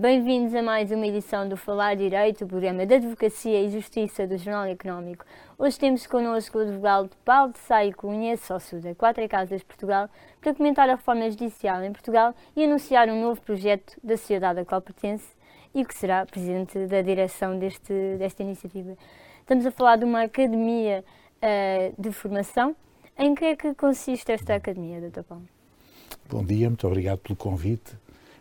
bem-vindos a mais uma edição do Falar Direito, o programa de Advocacia e Justiça do Jornal Económico. Hoje temos connosco o advogado Paulo de Saio Cunha, sócio da Quatro Casas Portugal, para comentar a reforma judicial em Portugal e anunciar um novo projeto da sociedade a qual pertence e que será presidente da direção deste, desta iniciativa. Estamos a falar de uma academia uh, de formação. Em que é que consiste esta academia, Dr. Paulo? Bom dia, muito obrigado pelo convite.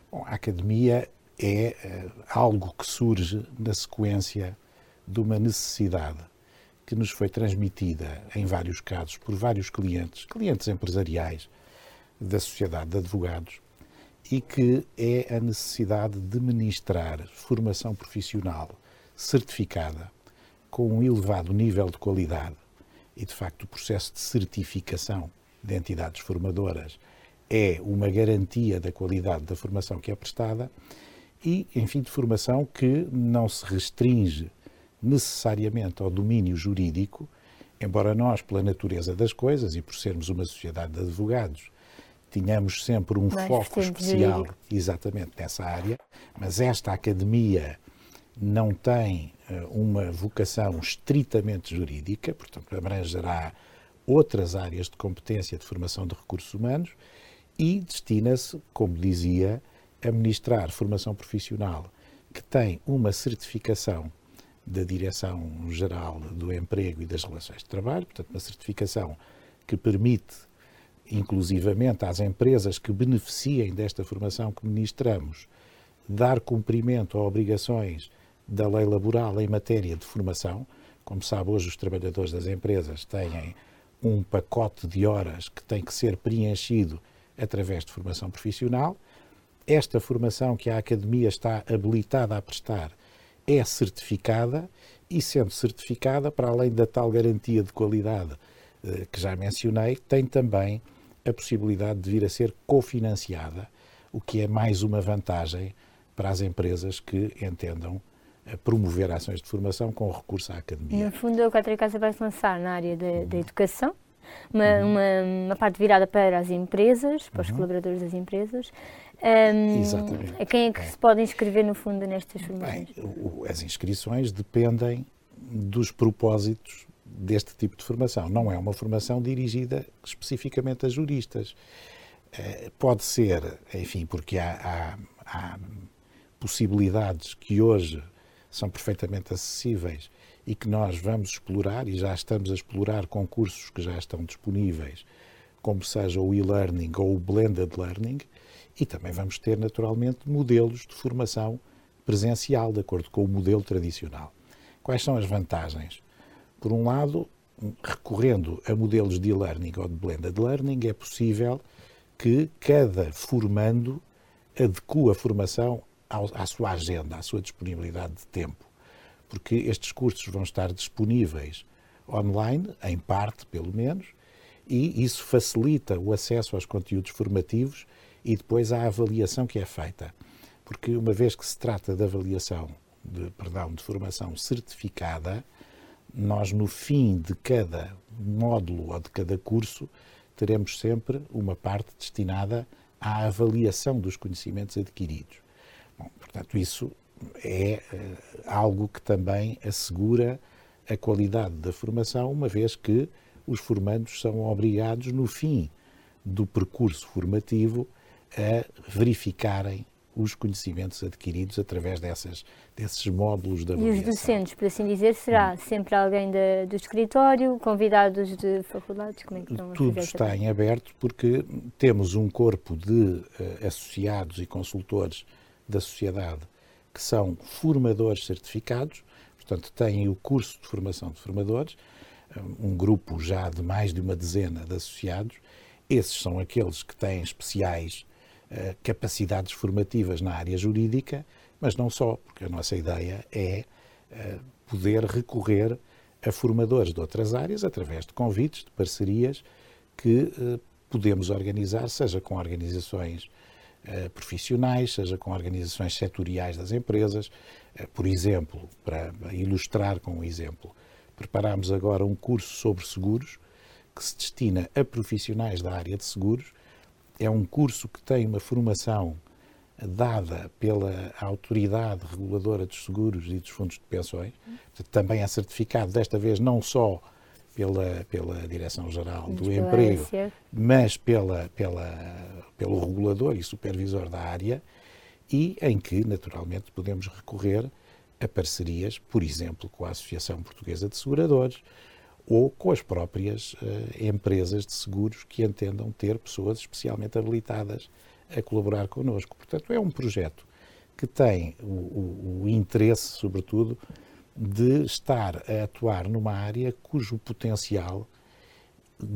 Bom, a academia é uh, algo que surge na sequência de uma necessidade que nos foi transmitida, em vários casos, por vários clientes, clientes empresariais da Sociedade de Advogados, e que é a necessidade de ministrar formação profissional certificada com um elevado nível de qualidade. E, de facto, o processo de certificação de entidades formadoras é uma garantia da qualidade da formação que é prestada e, enfim, de formação que não se restringe necessariamente ao domínio jurídico, embora nós, pela natureza das coisas e por sermos uma sociedade de advogados, tínhamos sempre um Mais foco especial jurídico. exatamente nessa área, mas esta academia não tem uh, uma vocação estritamente jurídica, portanto, abrangerá outras áreas de competência de formação de recursos humanos e destina-se, como dizia, a ministrar formação profissional que tem uma certificação da Direção-Geral do Emprego e das Relações de Trabalho, portanto, uma certificação que permite, inclusivamente às empresas que beneficiem desta formação que ministramos, dar cumprimento a obrigações da lei laboral em matéria de formação. Como sabe, hoje os trabalhadores das empresas têm um pacote de horas que tem que ser preenchido através de formação profissional. Esta formação que a Academia está habilitada a prestar é certificada e, sendo certificada, para além da tal garantia de qualidade eh, que já mencionei, tem também a possibilidade de vir a ser cofinanciada, o que é mais uma vantagem para as empresas que entendam promover ações de formação com recurso à academia. No fundo, a Quatro Casa vai se lançar na área da educação, uma, uhum. uma, uma, parte virada para as empresas, para os uhum. colaboradores das empresas. Um, Exatamente. A quem é que é. se pode inscrever, no fundo, nestas formações? Bem, as inscrições dependem dos propósitos deste tipo de formação. Não é uma formação dirigida especificamente a juristas. Eh, pode ser, enfim, porque há, há, há possibilidades que hoje são perfeitamente acessíveis e que nós vamos explorar e já estamos a explorar concursos que já estão disponíveis, como seja o e-learning ou o blended learning, e também vamos ter naturalmente modelos de formação presencial, de acordo com o modelo tradicional. Quais são as vantagens? Por um lado, recorrendo a modelos de e-learning ou de blended learning, é possível que cada formando adequa a formação à sua agenda, à sua disponibilidade de tempo, porque estes cursos vão estar disponíveis online, em parte pelo menos, e isso facilita o acesso aos conteúdos formativos e depois à avaliação que é feita. Porque uma vez que se trata de avaliação, de, perdão, de formação certificada, nós no fim de cada módulo ou de cada curso teremos sempre uma parte destinada à avaliação dos conhecimentos adquiridos. Bom, portanto, isso é uh, algo que também assegura a qualidade da formação, uma vez que os formandos são obrigados, no fim do percurso formativo, a verificarem os conhecimentos adquiridos através dessas, desses módulos da avaliação. E os docentes, por assim dizer, será hum. sempre alguém de, do escritório, convidados de faculdades? Como é que estão Tudo está em aberto porque temos um corpo de uh, associados e consultores da sociedade que são formadores certificados, portanto, têm o curso de formação de formadores, um grupo já de mais de uma dezena de associados. Esses são aqueles que têm especiais capacidades formativas na área jurídica, mas não só, porque a nossa ideia é uh, poder recorrer a formadores de outras áreas através de convites, de parcerias que uh, podemos organizar, seja com organizações eh, profissionais, seja com organizações setoriais das empresas. Eh, por exemplo, para ilustrar com um exemplo, preparamos agora um curso sobre seguros que se destina a profissionais da área de seguros. É um curso que tem uma formação dada pela autoridade reguladora dos seguros e dos fundos de pensões, também é certificado desta vez não só pela, pela Direção-Geral do Emprego, mas pela, pela, pelo regulador e supervisor da área, e em que, naturalmente, podemos recorrer a parcerias, por exemplo, com a Associação Portuguesa de Seguradores ou com as próprias uh, empresas de seguros que entendam ter pessoas especialmente habilitadas a colaborar connosco. Portanto, é um projeto que tem o, o, o interesse, sobretudo, de estar a atuar numa área cujo potencial,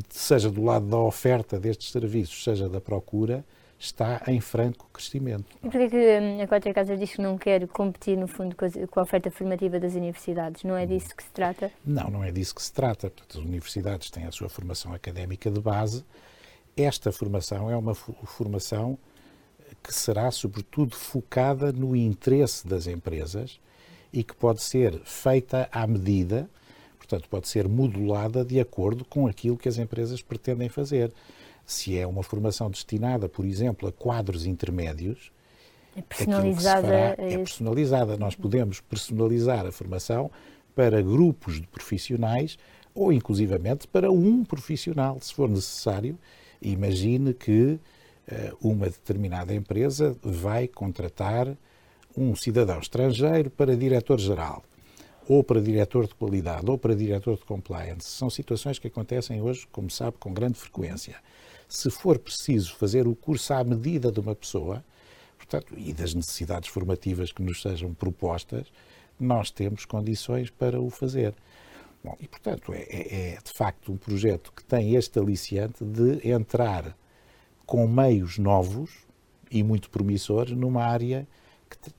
seja do lado da oferta destes serviços, seja da procura, está em franco crescimento. E porquê que hum, a Quatro Casas diz que não quer competir, no fundo, com a oferta formativa das universidades? Não é disso que se trata? Não, não é disso que se trata. As universidades têm a sua formação académica de base. Esta formação é uma formação que será, sobretudo, focada no interesse das empresas e que pode ser feita à medida, portanto, pode ser modulada de acordo com aquilo que as empresas pretendem fazer. Se é uma formação destinada, por exemplo, a quadros intermédios, é personalizada. É personalizada. Nós podemos personalizar a formação para grupos de profissionais ou, inclusivamente, para um profissional, se for necessário. Imagine que uh, uma determinada empresa vai contratar um cidadão estrangeiro para diretor-geral, ou para diretor de qualidade, ou para diretor de compliance. São situações que acontecem hoje, como sabe, com grande frequência. Se for preciso fazer o curso à medida de uma pessoa, portanto, e das necessidades formativas que nos sejam propostas, nós temos condições para o fazer. Bom, e, portanto, é, é, é de facto um projeto que tem este aliciante de entrar com meios novos e muito promissores numa área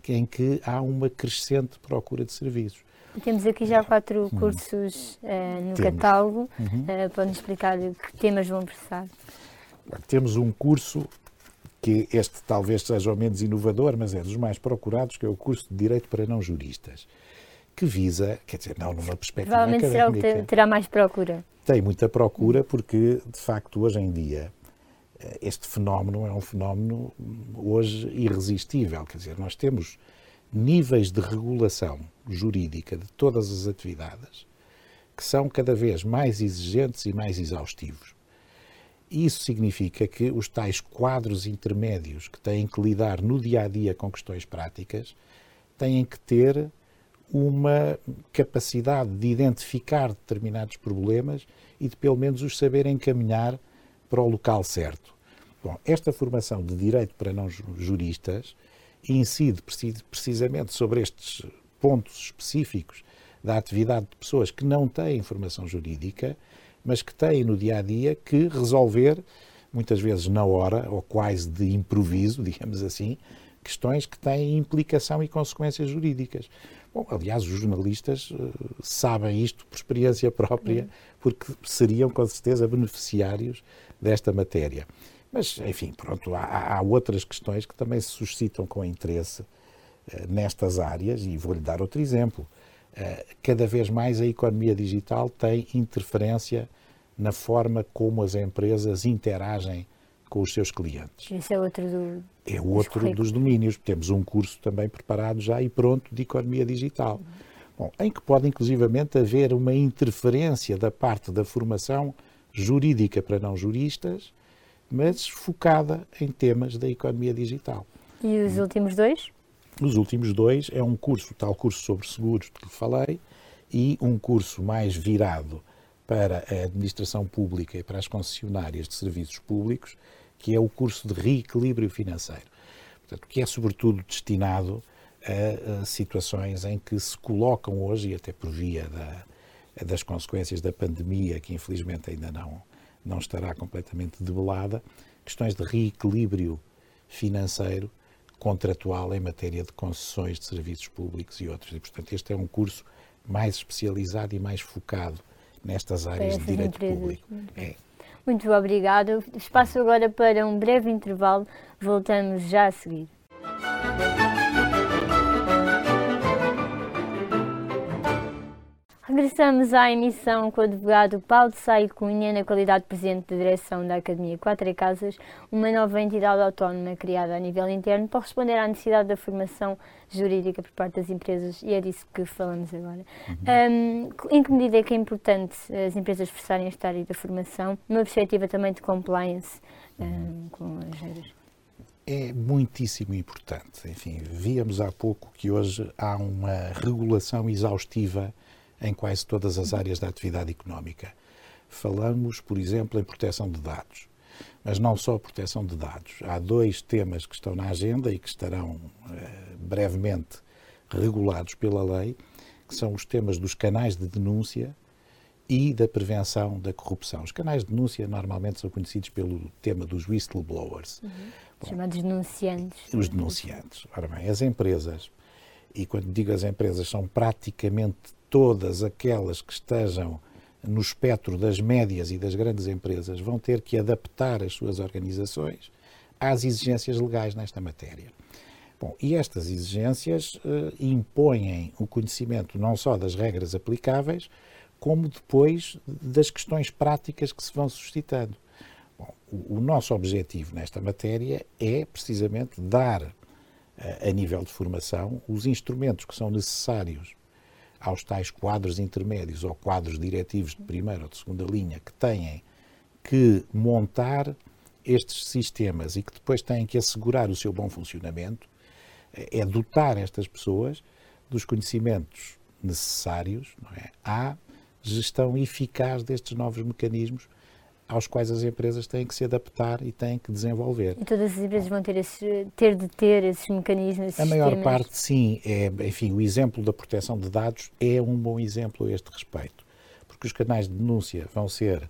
que, em que há uma crescente procura de serviços. Temos aqui já quatro hum. cursos uh, no Temos. catálogo. Uhum. Uh, Pode-nos explicar que temas vão versar? Temos um curso que este talvez seja o menos inovador, mas é dos mais procurados, que é o curso de Direito para Não Juristas, que visa, quer dizer, não numa perspectiva Provavelmente será o que terá mais procura. Tem muita procura porque, de facto, hoje em dia, eh, este fenómeno é um fenómeno hoje irresistível. Quer dizer, nós temos níveis de regulação jurídica de todas as atividades que são cada vez mais exigentes e mais exaustivos. Isso significa que os tais quadros intermédios que têm que lidar no dia a dia com questões práticas têm que ter uma capacidade de identificar determinados problemas e de pelo menos os saber encaminhar para o local certo. Bom, esta formação de direito para não juristas incide precisamente sobre estes pontos específicos da atividade de pessoas que não têm formação jurídica, mas que têm no dia a dia que resolver, muitas vezes na hora, ou quase de improviso, digamos assim, questões que têm implicação e consequências jurídicas. Bom, aliás, os jornalistas uh, sabem isto por experiência própria, porque seriam com certeza beneficiários desta matéria. Mas, enfim, pronto, há, há outras questões que também se suscitam com interesse uh, nestas áreas, e vou-lhe dar outro exemplo. Uh, cada vez mais a economia digital tem interferência na forma como as empresas interagem com os seus clientes. Esse é outro do, É outro dos, dos domínios. Temos um curso também preparado já e pronto de economia digital. Bom, em que pode inclusivamente haver uma interferência da parte da formação jurídica para não juristas mas focada em temas da economia digital. E os últimos dois? Os últimos dois é um curso, tal curso sobre seguros de que falei, e um curso mais virado para a administração pública e para as concessionárias de serviços públicos, que é o curso de reequilíbrio financeiro. Portanto, que é sobretudo destinado a, a situações em que se colocam hoje, e até por via da, das consequências da pandemia, que infelizmente ainda não, não estará completamente debelada, questões de reequilíbrio financeiro contratual em matéria de concessões de serviços públicos e outros. E, portanto, este é um curso mais especializado e mais focado nestas áreas de direito empresas. público. É. Muito obrigada. Espaço agora para um breve intervalo. Voltamos já a seguir. Regressamos à emissão com o advogado Paulo Saio Cunha, na qualidade de presidente da direção da Academia Quatro Casas, uma nova entidade autónoma criada a nível interno para responder à necessidade da formação jurídica por parte das empresas e é disso que falamos agora. Uhum. Um, em que medida é que é importante as empresas forçarem esta área da formação, numa perspectiva também de compliance um, com as regras? É muitíssimo importante. Enfim, víamos há pouco que hoje há uma regulação exaustiva em quase todas as áreas da atividade económica. Falamos, por exemplo, em proteção de dados. Mas não só proteção de dados. Há dois temas que estão na agenda e que estarão eh, brevemente regulados pela lei, que são os temas dos canais de denúncia e da prevenção da corrupção. Os canais de denúncia normalmente são conhecidos pelo tema dos whistleblowers. Uhum. Bom, Chamados denunciantes. Os denunciantes. Ora bem, as empresas, e quando digo as empresas, são praticamente todas aquelas que estejam no espectro das médias e das grandes empresas vão ter que adaptar as suas organizações às exigências legais nesta matéria. Bom, e estas exigências uh, impõem o conhecimento não só das regras aplicáveis, como depois das questões práticas que se vão suscitando. Bom, o, o, nosso objetivo nesta matéria é precisamente dar, a nível de formação, os instrumentos que são necessários aos tais quadros intermédios ou quadros diretivos de primeira ou de segunda linha que têm que montar estes sistemas e que depois têm que assegurar o seu bom funcionamento, é dotar estas pessoas dos conhecimentos necessários é? à gestão eficaz destes novos mecanismos aos quais as empresas têm que se adaptar e têm que desenvolver. E todas as empresas vão ter, esse, ter de ter esses mecanismos, esses A maior sistemas. parte, sim. É, enfim, o exemplo da proteção de dados é um bom exemplo a este respeito, porque os canais de denúncia vão ser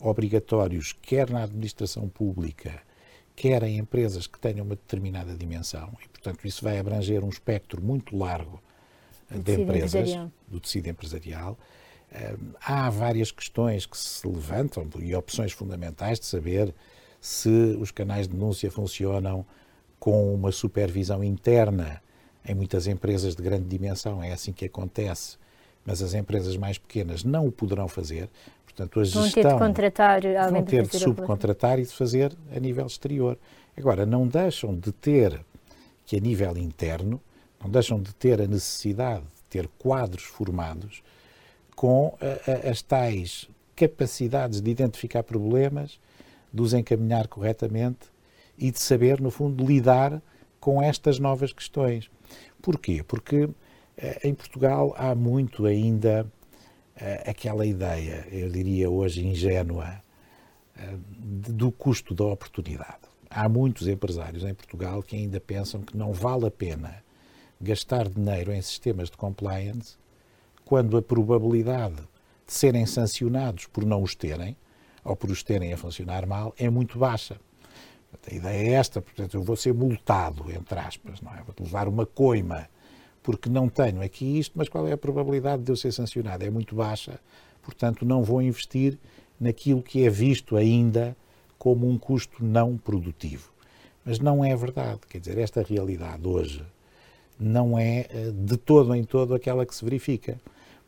obrigatórios quer na administração pública, quer em empresas que tenham uma determinada dimensão, e, portanto, isso vai abranger um espectro muito largo de empresas, do tecido empresarial há várias questões que se levantam e opções fundamentais de saber se os canais de denúncia funcionam com uma supervisão interna. Em muitas empresas de grande dimensão é assim que acontece, mas as empresas mais pequenas não o poderão fazer. Portanto, a gestão vão ter de contratar vão ter de subcontratar e de fazer a nível exterior. Agora, não deixam de ter que a nível interno, não deixam de ter a necessidade de ter quadros formados com a, a, as tais capacidades de identificar problemas, de os encaminhar corretamente e de saber, no fundo, lidar com estas novas questões. Porquê? Porque eh, em Portugal há muito ainda eh, aquela ideia, eu diria hoje ingênua, eh, do custo da oportunidade. Há muitos empresários em Portugal que ainda pensam que não vale a pena gastar dinheiro em sistemas de compliance quando a probabilidade de serem sancionados por não os terem, ou por os terem a funcionar mal, é muito baixa. A ideia é esta, portanto, eu vou ser multado, entre aspas, não é? Vou levar uma coima, porque não tenho aqui isto, mas qual é a probabilidade de eu ser sancionado? É muito baixa, portanto, não vou investir naquilo que é visto ainda como um custo não produtivo. Mas não é verdade, quer dizer, esta realidade hoje não é eh, de todo em todo aquela que se verifica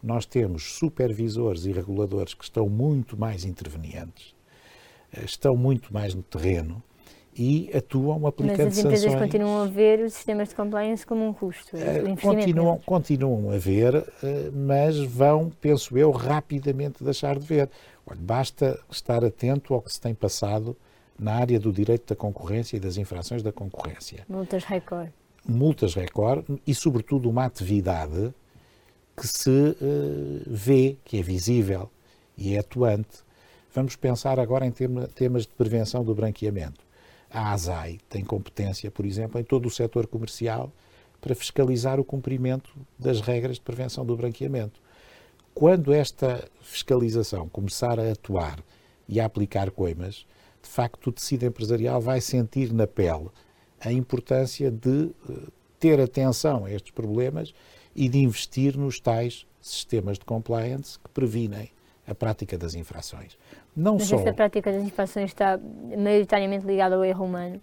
nós temos supervisores e reguladores que estão muito mais intervenientes, eh, estão muito mais no terreno e atuam aplicando sanções. Mas as empresas sanções. continuam a ver os sistemas de compliance como um custo, uh, continuam, continuam a ver, uh, mas vão, penso eu, rapidamente deixar de ver. Olha, basta estar atento ao que se tem passado na área do direito da concorrência e das infrações da concorrência. Multas recorde. Multas recorde e, sobretudo, uma atividade que se uh, vê, que é visível e é atuante. Vamos pensar agora em tema, temas de prevenção do branqueamento. A ASAI tem competência, por exemplo, em todo o setor comercial para fiscalizar o cumprimento das regras de prevenção do branqueamento. Quando esta fiscalização começar a atuar e a aplicar coimas, de facto o tecido empresarial vai sentir na pele a importância de eh, ter atenção a estes problemas e de investir nos tais sistemas de compliance que previnem a prática das infrações. Não Mas só... esta prática das infrações está maioritariamente ligada ao erro humano?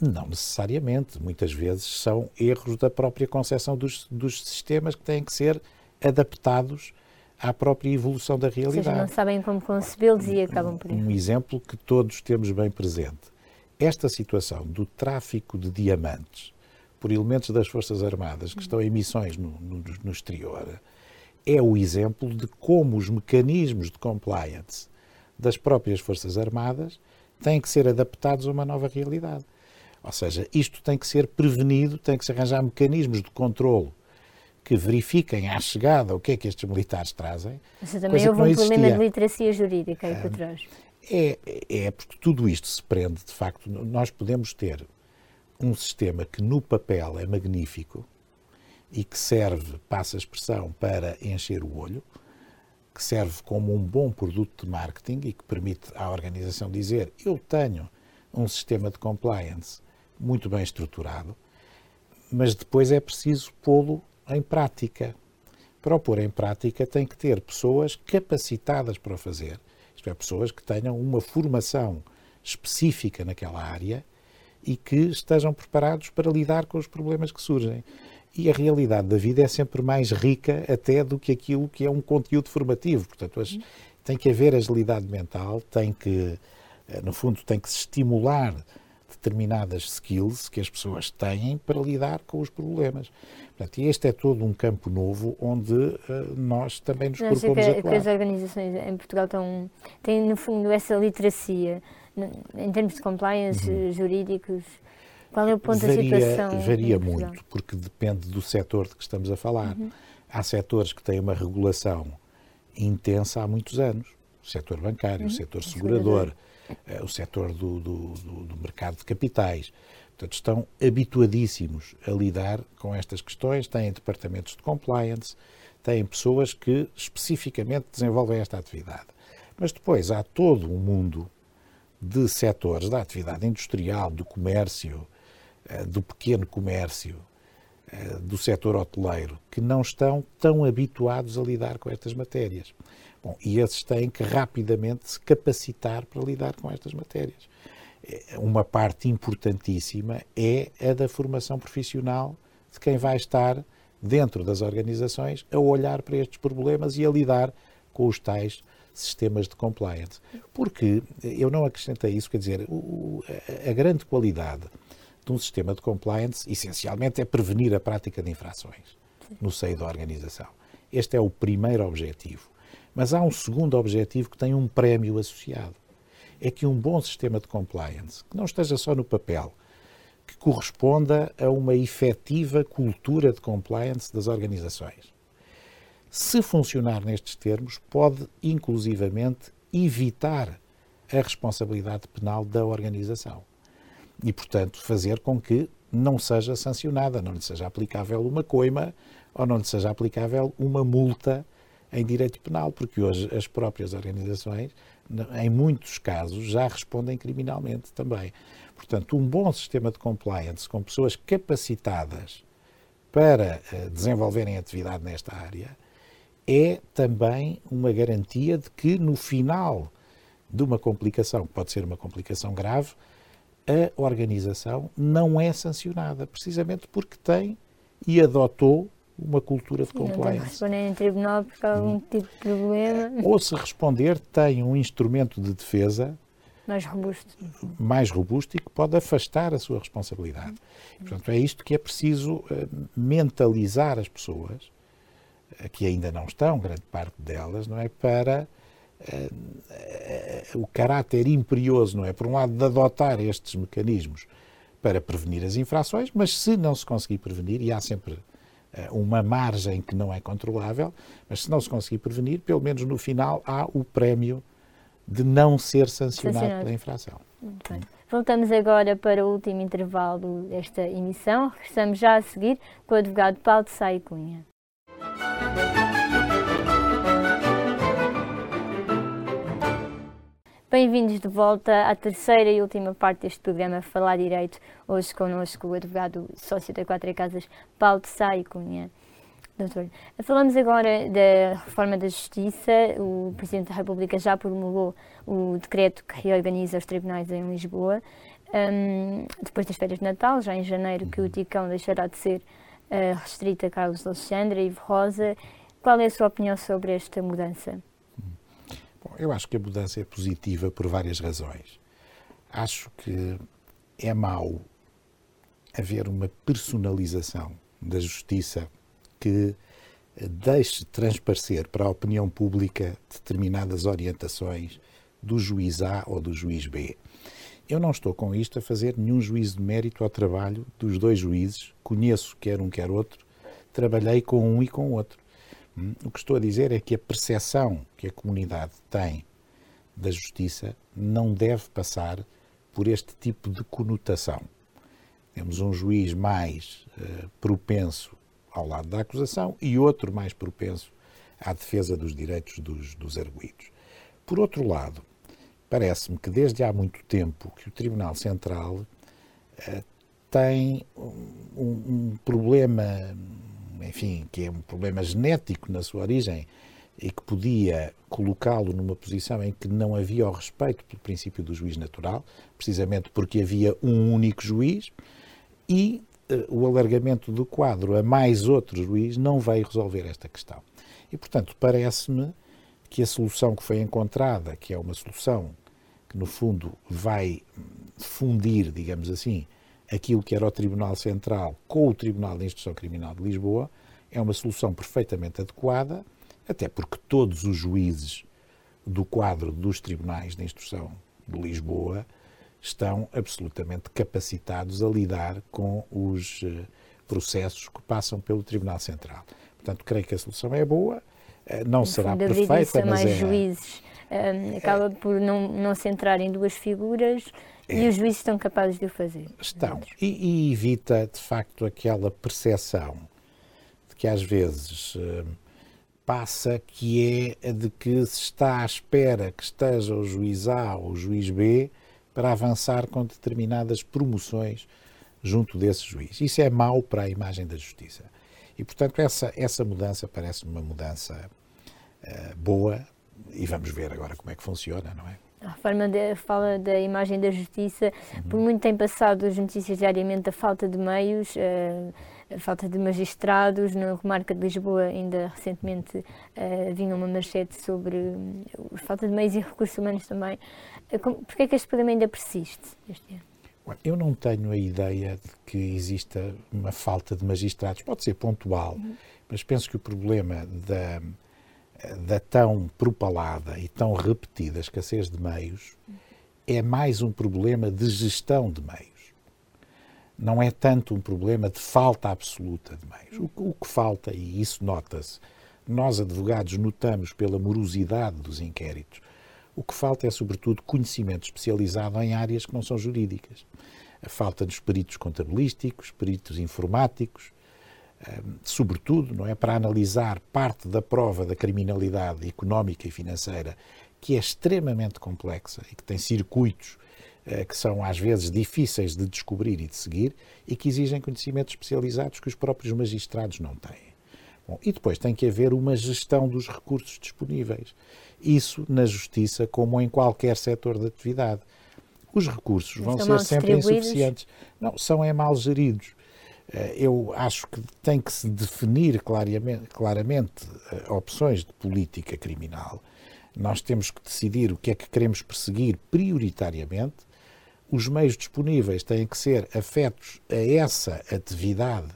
Não necessariamente. Muitas vezes são erros da própria concepção dos, dos sistemas que têm que ser adaptados à própria evolução da realidade. Ou seja, não sabem como concebê-los e acabam por Um exemplo que todos temos bem presente. Esta situação do tráfico de diamantes por elementos das Forças Armadas que estão em missões no, no, no exterior é o exemplo de como os mecanismos de compliance das próprias Forças Armadas têm que ser adaptados a uma nova realidade. Ou seja, isto tem que ser prevenido, tem que se arranjar mecanismos de controlo que verifiquem à chegada o que é que estes militares trazem. Mas também houve um problema de literacia jurídica aí por trás. É, é porque tudo isto se prende, de facto, nós podemos ter um sistema que no papel é magnífico e que serve, passa a expressão, para encher o olho, que serve como um bom produto de marketing e que permite à organização dizer eu tenho um sistema de compliance muito bem estruturado, mas depois é preciso pô-lo em prática. Para o pôr em prática, tem que ter pessoas capacitadas para o fazer, isto é, pessoas que tenham uma formação específica naquela área e que estejam preparados para lidar com os problemas que surgem. E a realidade da vida é sempre mais rica até do que aquilo que é um conteúdo formativo. Portanto, as, tem que haver agilidade mental, tem que, eh, no fundo, tem que se estimular determinadas skills que as pessoas têm para lidar com os problemas. Portanto, e este é todo um campo novo onde uh, nós também nos propomos que, atuar. que as organizações em Portugal estão, têm, no fundo, essa literacia em termos de compliance uhum. jurídicos. Qual é o ponto varia, da situação? Varia muito, porque depende do setor de que estamos a falar. Uhum. Há setores que têm uma regulação intensa há muitos anos. O setor bancário, uhum. o setor segurador, uh, o setor do, do, do, do mercado de capitais. Portanto, estão habituadíssimos a lidar com estas questões, têm departamentos de compliance, têm pessoas que especificamente desenvolvem esta atividade. Mas depois há todo um mundo de setores da atividade industrial, do comércio, eh, do pequeno comércio, eh, do setor hoteleiro, que não estão tão habituados a lidar com estas matérias. Bom, e esses têm que rapidamente se capacitar para lidar com estas matérias. Eh, uma parte importantíssima é a da formação profissional de quem vai estar dentro das organizações a olhar para estes problemas e a lidar com os tais sistemas de compliance. Porque eu não acrescentei isso, quer dizer, o, a, grande qualidade de um sistema de compliance, essencialmente, é prevenir a prática de infrações no seio da organização. Este é o primeiro objetivo. Mas há um segundo objetivo que tem um prémio associado. É que um bom sistema de compliance, que não esteja só no papel, que corresponda a uma efetiva cultura de compliance das organizações. Se funcionar nestes termos, pode inclusivamente evitar a responsabilidade penal da organização e, portanto, fazer com que não seja sancionada, não lhe seja aplicável uma coima ou não lhe seja aplicável uma multa em direito penal, porque hoje as próprias organizações, em muitos casos, já respondem criminalmente também. Portanto, um bom sistema de compliance com pessoas capacitadas para eh, desenvolverem atividade nesta área é também uma garantia de que no final de uma complicação, que pode ser uma complicação grave, a organização não é sancionada, precisamente porque tem e adotou uma cultura de compliance. Não tem que responder em tribunal por algum tipo de problema. Ou se responder, tem um instrumento de defesa mais robusto. Mais robusto e que pode afastar a sua responsabilidade. portanto, é isto que é preciso eh, mentalizar as pessoas que ainda não estão, grande parte delas, não é? Para uh, uh, o caráter imperioso, não é? Por um lado, de adotar estes mecanismos para prevenir as infrações, mas se não se conseguir prevenir, e há sempre uh, uma margem que não é controlável, mas se não se conseguir prevenir, pelo menos no final há o prémio de não ser sancionado, sancionado. pela infração. Voltamos agora para o último intervalo desta emissão. Regressamos já a seguir com o advogado Paulo de Sá Cunha. Bem-vindos de volta à terceira e última parte deste programa Falar Direito. Hoje connosco o advogado sócio da Quatro Casas, Paulo de Sá e Cunha. Doutor, falamos agora da reforma da Justiça. O Presidente da República já promulgou o decreto que reorganiza os tribunais em Lisboa. Um, depois das férias de Natal, já em janeiro, que o Ticão deixará de ser uh, restrito a Carlos Alexandre, Ivo Rosa Qual é a sua opinião sobre esta mudança? Bom, eu acho que a mudança é positiva por várias razões. Acho que é mau haver uma personalização da justiça que deixe transparecer para a opinião pública determinadas orientações do juiz A ou do juiz B. Eu não estou com isto a fazer nenhum juízo de mérito ao trabalho dos dois juízes, conheço quer um quer outro, trabalhei com um e com outro. O que estou a dizer é que a percepção que a comunidade tem da justiça não deve passar por este tipo de conotação. Temos um juiz mais uh, propenso ao lado da acusação e outro mais propenso à defesa dos direitos dos, dos arguídos. Por outro lado, parece-me que desde há muito tempo que o Tribunal Central uh, tem um, um, problema, enfim, que é um problema genético na sua origem e que podia colocá-lo numa posição em que não havia o respeito pelo princípio do juiz natural, precisamente porque havia um único juiz, e uh, o alargamento do quadro a mais outro juiz não veio resolver esta questão. E, portanto, parece-me que a solução que foi encontrada, que é uma solução que, no fundo, vai fundir, digamos assim, aquilo que era o Tribunal Central com o Tribunal de Instrução Criminal de Lisboa, é uma solução perfeitamente adequada, até porque todos os juízes do quadro dos tribunais de instrução de Lisboa estão absolutamente capacitados a lidar com os eh, processos que passam pelo Tribunal Central. Portanto, creio que a solução é boa, eh, não no será perfeita, mas mais é... juízes. Um, eh, acaba por não, não centrar em duas figuras é. e os juízes estão capazes de o fazer. Estão. E, e, evita, de facto, aquela percepção de que às vezes passa que é a de que se está à espera que esteja o juiz A ou o juiz B para avançar com determinadas promoções junto desse juiz. Isso é mau para a imagem da justiça. E, portanto, essa, essa mudança parece-me uma mudança uh, boa e vamos ver agora como é que funciona, não é? A forma de, fala da imagem da justiça, uhum. por muito tem passado as notícias diariamente a falta de meios, uh, a falta de magistrados. Na comarca de Lisboa, ainda recentemente, uh, vinha uma manchete sobre uh, a falta de meios e recursos humanos também. Uh, Porquê é que este problema ainda persiste este ano? Eu não tenho a ideia de que exista uma falta de magistrados. Pode ser pontual, uhum. mas penso que o problema da da tão propalada e tão repetida escassez de meios é mais um problema de gestão de meios. Não é tanto um problema de falta absoluta de meios. O, o que falta, e isso nota-se, nós advogados notamos pela morosidade dos inquéritos, o que falta é, sobretudo, conhecimento especializado em áreas que não são jurídicas. A falta dos peritos contabilísticos, peritos informáticos, sobretudo, não é, para analisar parte da prova da criminalidade económica e financeira, que é extremamente complexa e que tem circuitos eh, que são às vezes difíceis de descobrir e de seguir e que exigem conhecimentos especializados que os próprios magistrados não têm. Bom, e depois tem que haver uma gestão dos recursos disponíveis. Isso na justiça, como em qualquer setor de atividade. Os recursos vão ser sempre insuficientes. Não, são é mal geridos. Eh, eu acho que tem que se definir claramente, claramente eh, opções de política criminal. Nós temos que decidir o que é que queremos perseguir prioritariamente. Os meios disponíveis têm que ser afetos a essa atividade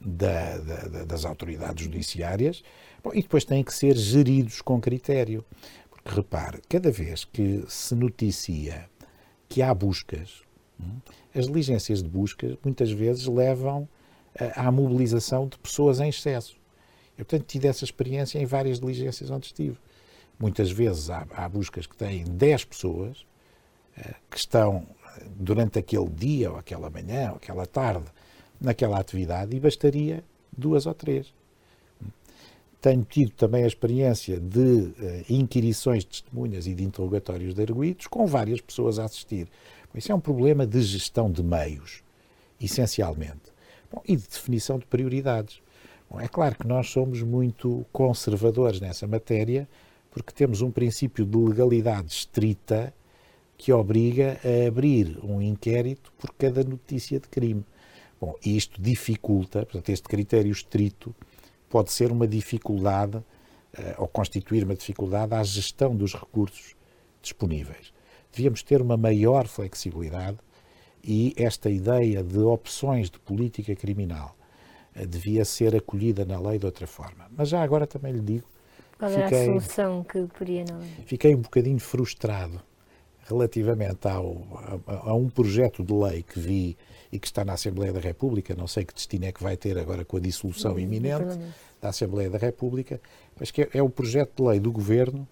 da, da, das autoridades judiciárias Bom, e depois têm que ser geridos com critério. Porque repare, cada vez que se noticia que há buscas, as diligências de busca muitas vezes levam eh, à mobilização de pessoas em excesso. Eu tenho tido essa experiência em várias diligências onde estive. Muitas vezes há, há buscas que têm 10 pessoas uh, que estão eh, durante aquele dia, ou aquela manhã, ou aquela tarde, naquela atividade e bastaria duas ou três. Tenho tido também a experiência de inquirições de testemunhas e de interrogatórios de arguídos com várias pessoas a assistir. Isso é um problema de gestão de meios, essencialmente, Bom, e de definição de prioridades. Bom, é claro que nós somos muito conservadores nessa matéria, porque temos um princípio de legalidade estrita que obriga a abrir um inquérito por cada notícia de crime. Bom, isto dificulta, portanto, este critério estrito pode ser uma dificuldade ou constituir uma dificuldade à gestão dos recursos disponíveis. Devíamos ter uma maior flexibilidade e esta ideia de opções de política criminal devia ser acolhida na lei de outra forma. Mas já agora também lhe digo. Qual era fiquei, a solução que poderia não? Fiquei um bocadinho frustrado relativamente ao, a, a, um projeto de lei que vi e que está na Assembleia da República, não sei que destino é que vai ter agora com a dissolução hum, iminente da Assembleia da República, mas que é, é o projeto de lei do Governo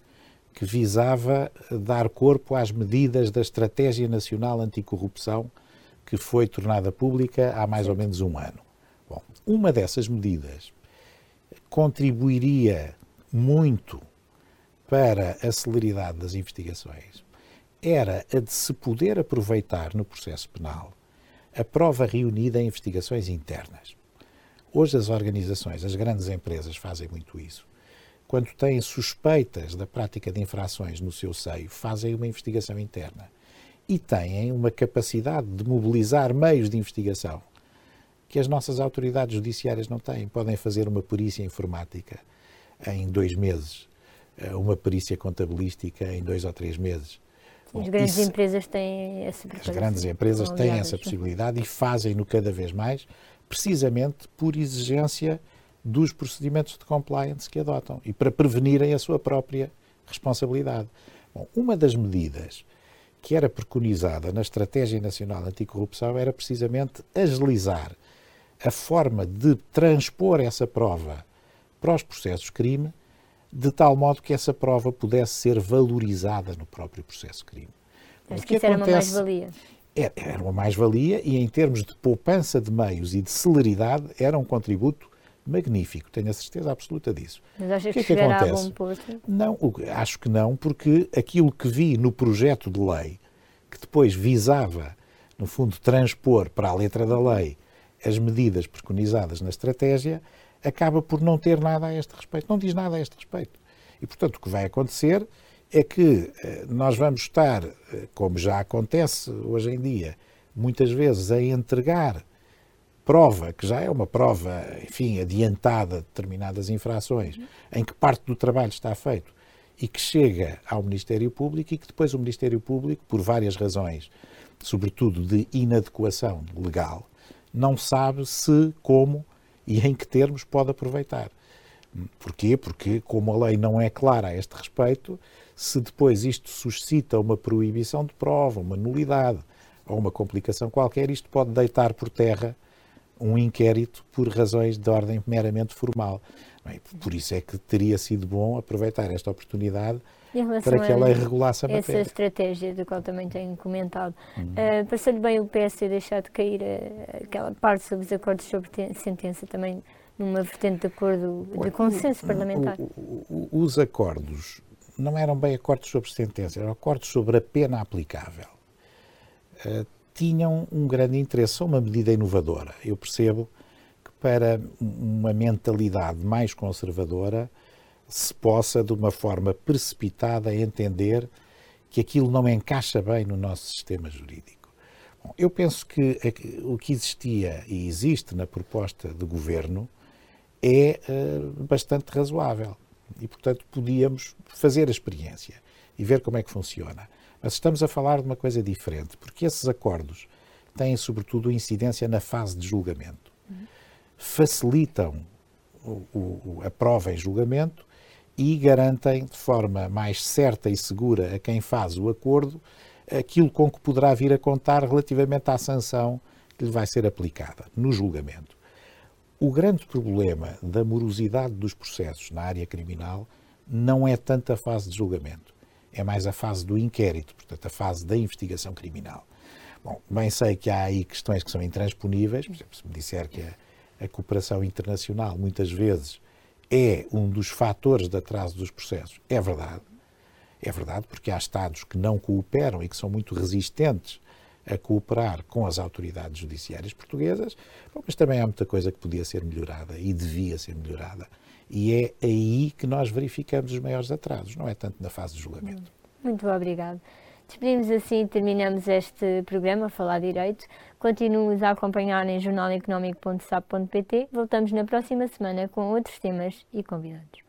que visava dar corpo às medidas da Estratégia Nacional Anticorrupção que foi tornada pública há mais ou menos um ano. Bom, uma dessas medidas contribuiria muito para a celeridade das investigações era a de se poder aproveitar no processo penal a prova reunida em investigações internas. Hoje as organizações, as grandes empresas fazem muito isso. Quando têm suspeitas da prática de infrações no seu seio, fazem uma investigação interna e têm uma capacidade de mobilizar meios de investigação que as nossas autoridades judiciárias não têm. Podem fazer uma perícia informática em dois meses, eh, uma perícia contabilística em dois ou três meses. Bom, as grandes isso, empresas têm essa As grandes empresas têm essa possibilidade e fazem-no cada vez mais, precisamente por exigência dos procedimentos de compliance que adotam e para prevenirem a sua própria responsabilidade. Bom, uma das medidas que era preconizada na Estratégia Nacional Anticorrupção era precisamente agilizar a forma de transpor essa prova para os processos crime, de tal modo que essa prova pudesse ser valorizada no próprio processo crime. Acho que, que isso era uma mais-valia. Era, era uma mais-valia e, em termos de poupança de meios e de celeridade, era um contributo magnífico, tenho a certeza absoluta disso. Mas acha que, que, é que acontece? Não, acho que não, porque aquilo que vi no projeto de lei, que depois visava, no fundo, transpor para a letra da lei as medidas preconizadas na estratégia, acaba por não ter nada a este respeito, não diz nada a este respeito. E, portanto, o que vai acontecer é que eh, nós vamos estar, eh, como já acontece hoje em dia, muitas vezes a entregar prova, que já é uma prova, enfim, adiantada de determinadas infrações, em que parte do trabalho está feito e que chega ao Ministério Público e que depois o Ministério Público, por várias razões, sobretudo de inadequação legal, não sabe se, como e em que termos pode aproveitar. Porquê? Porque, como a lei não é clara a este respeito, se depois isto suscita uma proibição de prova, uma nulidade ou uma complicação qualquer, isto pode deitar por terra um inquérito por razões de ordem meramente formal. Por isso é que teria sido bom aproveitar esta oportunidade para que a lei regulasse a matéria. Essa estratégia da qual também tenho comentado. Uhum. Uh, Passou-lhe bem o PS ter deixado de cair uh, aquela parte sobre os acordos sobre sentença também numa vertente de acordo de consenso parlamentar? O, o, os acordos não eram bem acordos sobre sentença, eram acordos sobre a pena aplicável. Uh, tinham um grande interesse, uma medida inovadora. Eu percebo que para uma mentalidade mais conservadora se possa, de uma forma precipitada, entender que aquilo não encaixa bem no nosso sistema jurídico. Bom, eu penso que o que existia e existe na proposta de governo é uh, bastante razoável e, portanto, podíamos fazer a experiência e ver como é que funciona. Mas estamos a falar de uma coisa diferente, porque esses acordos têm, sobretudo, incidência na fase de julgamento. Facilitam o, o, a prova em julgamento e garantem de forma mais certa e segura a quem faz o acordo aquilo com que poderá vir a contar relativamente à sanção que lhe vai ser aplicada no julgamento. O grande problema da morosidade dos processos na área criminal não é tanto a fase de julgamento é mais a fase do inquérito, portanto, a fase da investigação criminal. Bom, bem sei que há aí questões que são intransponíveis, por exemplo, se me disser que a, a cooperação internacional muitas vezes é um dos fatores de atraso dos processos, é verdade. É verdade, porque há Estados que não cooperam e que são muito resistentes a cooperar com as autoridades judiciárias portuguesas, mas também há muita coisa que podia ser melhorada e devia ser melhorada. E é aí que nós verificamos os maiores atrasos, não é tanto na fase de julgamento. Muito obrigado. Despedimos assim terminamos este programa, Falar Direito. Continue-nos a acompanhar em jornaleconómico.sap.pt. Voltamos na próxima semana com outros temas e convidados.